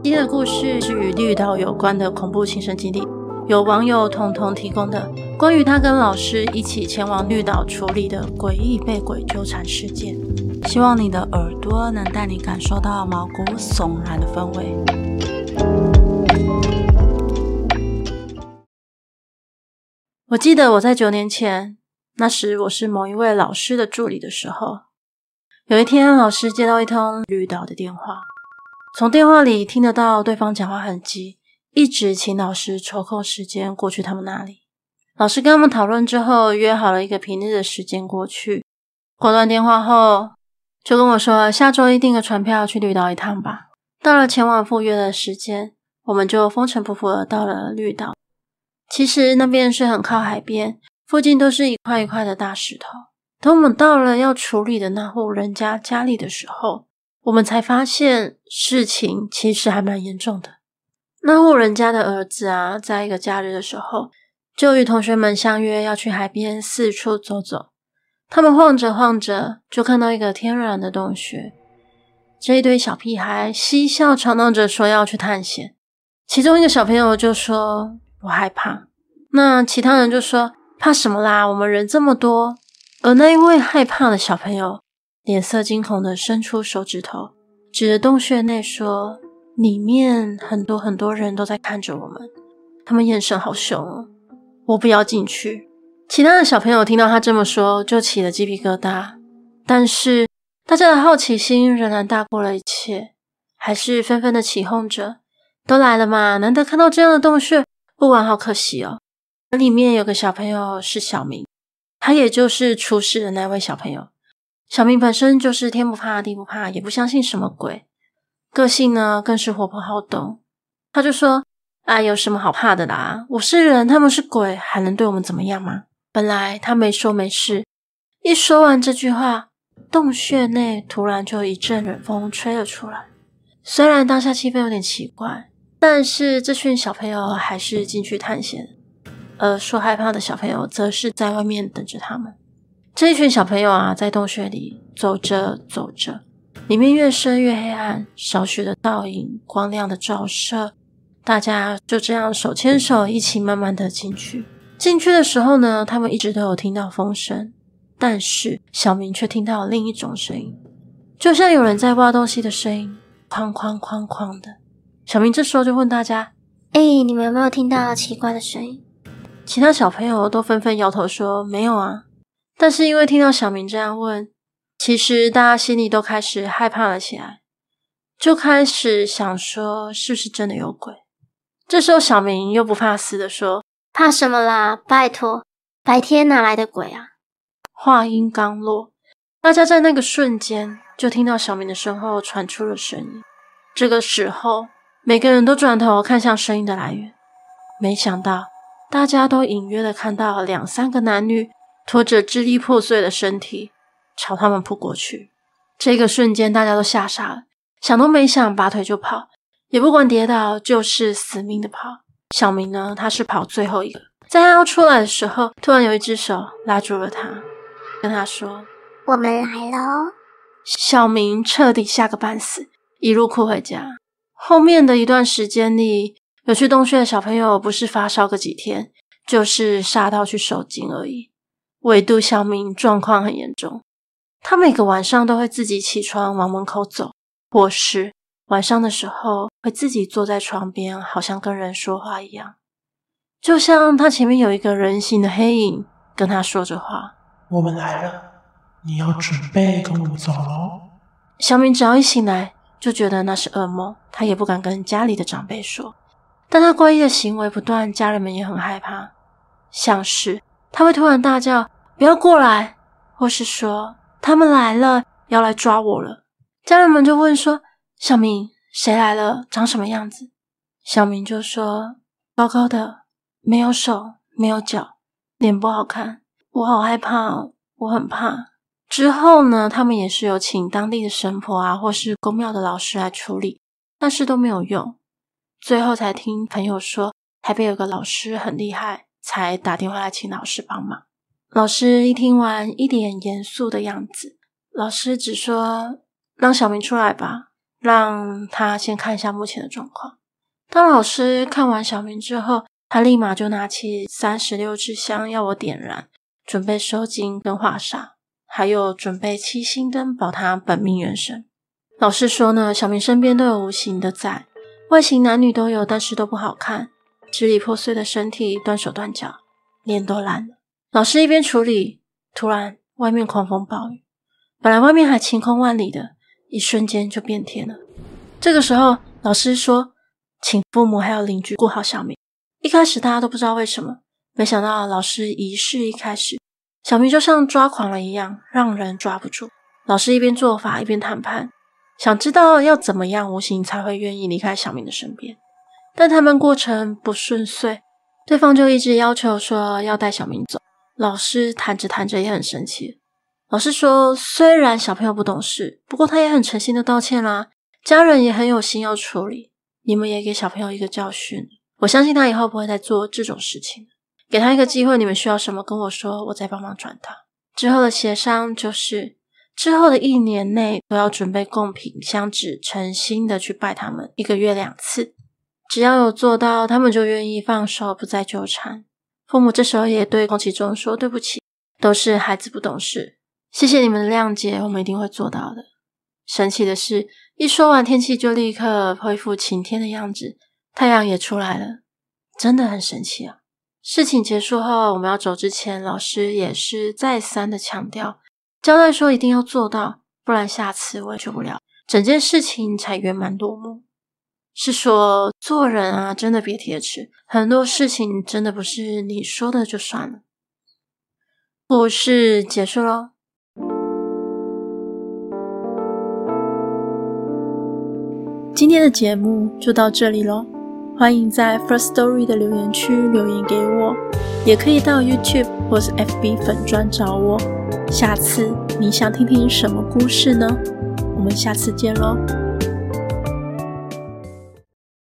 今天的故事是与绿岛有关的恐怖亲身经历，有网友彤彤提供的关于他跟老师一起前往绿岛处理的诡异被鬼纠缠事件。希望你的耳朵能带你感受到毛骨悚然的氛围。我记得我在九年前，那时我是某一位老师的助理的时候，有一天老师接到一通绿岛的电话。从电话里听得到对方讲话很急，一直请老师抽空时间过去他们那里。老师跟他们讨论之后，约好了一个平日的时间过去。挂断电话后，就跟我说下周一订个船票去绿岛一趟吧。到了前往赴约的时间，我们就风尘仆仆的到了绿岛。其实那边是很靠海边，附近都是一块一块的大石头。等我们到了要处理的那户人家家里的时候，我们才发现事情其实还蛮严重的。那户人家的儿子啊，在一个假日的时候，就与同学们相约要去海边四处走走。他们晃着晃着，就看到一个天然的洞穴。这一堆小屁孩嬉笑吵闹着说要去探险。其中一个小朋友就说：“我害怕。”那其他人就说：“怕什么啦？我们人这么多。”而那一位害怕的小朋友，脸色惊恐的伸出手指头，指着洞穴内说：“里面很多很多人都在看着我们，他们眼神好凶哦，我不要进去。”其他的小朋友听到他这么说，就起了鸡皮疙瘩。但是大家的好奇心仍然大过了一切，还是纷纷的起哄着：“都来了嘛，难得看到这样的洞穴，不玩好可惜哦。”里面有个小朋友是小明，他也就是出事的那位小朋友。小明本身就是天不怕地不怕，也不相信什么鬼，个性呢更是活泼好动。他就说：“啊，有什么好怕的啦？我是人，他们是鬼，还能对我们怎么样吗？”本来他没说没事，一说完这句话，洞穴内突然就一阵冷风吹了出来。虽然当下气氛有点奇怪，但是这群小朋友还是进去探险，而说害怕的小朋友则是在外面等着他们。这一群小朋友啊，在洞穴里走着走着，里面越深越黑暗，少许的倒影，光亮的照射，大家就这样手牵手一起慢慢的进去。进去的时候呢，他们一直都有听到风声，但是小明却听到另一种声音，就像有人在挖东西的声音，哐哐哐哐的。小明这时候就问大家：“哎，你们有没有听到奇怪的声音？”其他小朋友都纷纷摇头说：“没有啊。”但是因为听到小明这样问，其实大家心里都开始害怕了起来，就开始想说是不是真的有鬼。这时候小明又不怕死的说：“怕什么啦？拜托，白天哪来的鬼啊？”话音刚落，大家在那个瞬间就听到小明的身后传出了声音。这个时候，每个人都转头看向声音的来源，没想到大家都隐约的看到两三个男女。拖着支离破碎的身体朝他们扑过去，这个瞬间大家都吓傻了，想都没想，拔腿就跑，也不管跌倒，就是死命的跑。小明呢，他是跑最后一个，在他要出来的时候，突然有一只手拉住了他，跟他说：“我们来喽。”小明彻底吓个半死，一路哭回家。后面的一段时间里，有去洞穴的小朋友，不是发烧个几天，就是吓到去手惊而已。唯独小明状况很严重，他每个晚上都会自己起床往门口走，或是晚上的时候会自己坐在床边，好像跟人说话一样，就像他前面有一个人形的黑影跟他说着话。我们来了，你要准备跟我们走喽。小明只要一醒来，就觉得那是噩梦，他也不敢跟家里的长辈说。但他怪异的行为不断，家人们也很害怕，像是他会突然大叫“不要过来”，或是说“他们来了，要来抓我了”。家人们就问说：“小明，谁来了？长什么样子？”小明就说：“高高的，没有手，没有脚，脸不好看，我好害怕，我很怕。”之后呢，他们也是有请当地的神婆啊，或是宫庙的老师来处理，但是都没有用。最后才听朋友说，台北有个老师很厉害，才打电话来请老师帮忙。老师一听完，一脸严肃的样子。老师只说：“让小明出来吧，让他先看一下目前的状况。”当老师看完小明之后，他立马就拿起三十六支香要我点燃，准备收金跟化煞。还有准备七星灯保他本命元神。老师说呢，小明身边都有无形的在，外形男女都有，但是都不好看，支离破碎的身体，断手断脚，脸都烂了。老师一边处理，突然外面狂风暴雨，本来外面还晴空万里的，一瞬间就变天了。这个时候，老师说，请父母还有邻居顾好小明。一开始大家都不知道为什么，没想到老师仪式一开始。小明就像抓狂了一样，让人抓不住。老师一边做法一边谈判，想知道要怎么样无形才会愿意离开小明的身边。但他们过程不顺遂，对方就一直要求说要带小明走。老师谈着谈着也很生气。老师说，虽然小朋友不懂事，不过他也很诚心的道歉啦，家人也很有心要处理。你们也给小朋友一个教训，我相信他以后不会再做这种事情。给他一个机会，你们需要什么跟我说，我再帮忙转达。之后的协商就是，之后的一年内都要准备贡品、香纸，诚心的去拜他们，一个月两次。只要有做到，他们就愿意放手，不再纠缠。父母这时候也对宫崎中说对不起，都是孩子不懂事，谢谢你们的谅解，我们一定会做到的。神奇的是，一说完，天气就立刻恢复晴天的样子，太阳也出来了，真的很神奇啊！事情结束后，我们要走之前，老师也是再三的强调，交代说一定要做到，不然下次我也救不了。整件事情才圆满落幕。是说做人啊，真的别铁齿，很多事情真的不是你说的就算了。故事结束喽，今天的节目就到这里喽。欢迎在 First Story 的留言区留言给我，也可以到 YouTube 或是 FB 粉专找我。下次你想听听什么故事呢？我们下次见喽。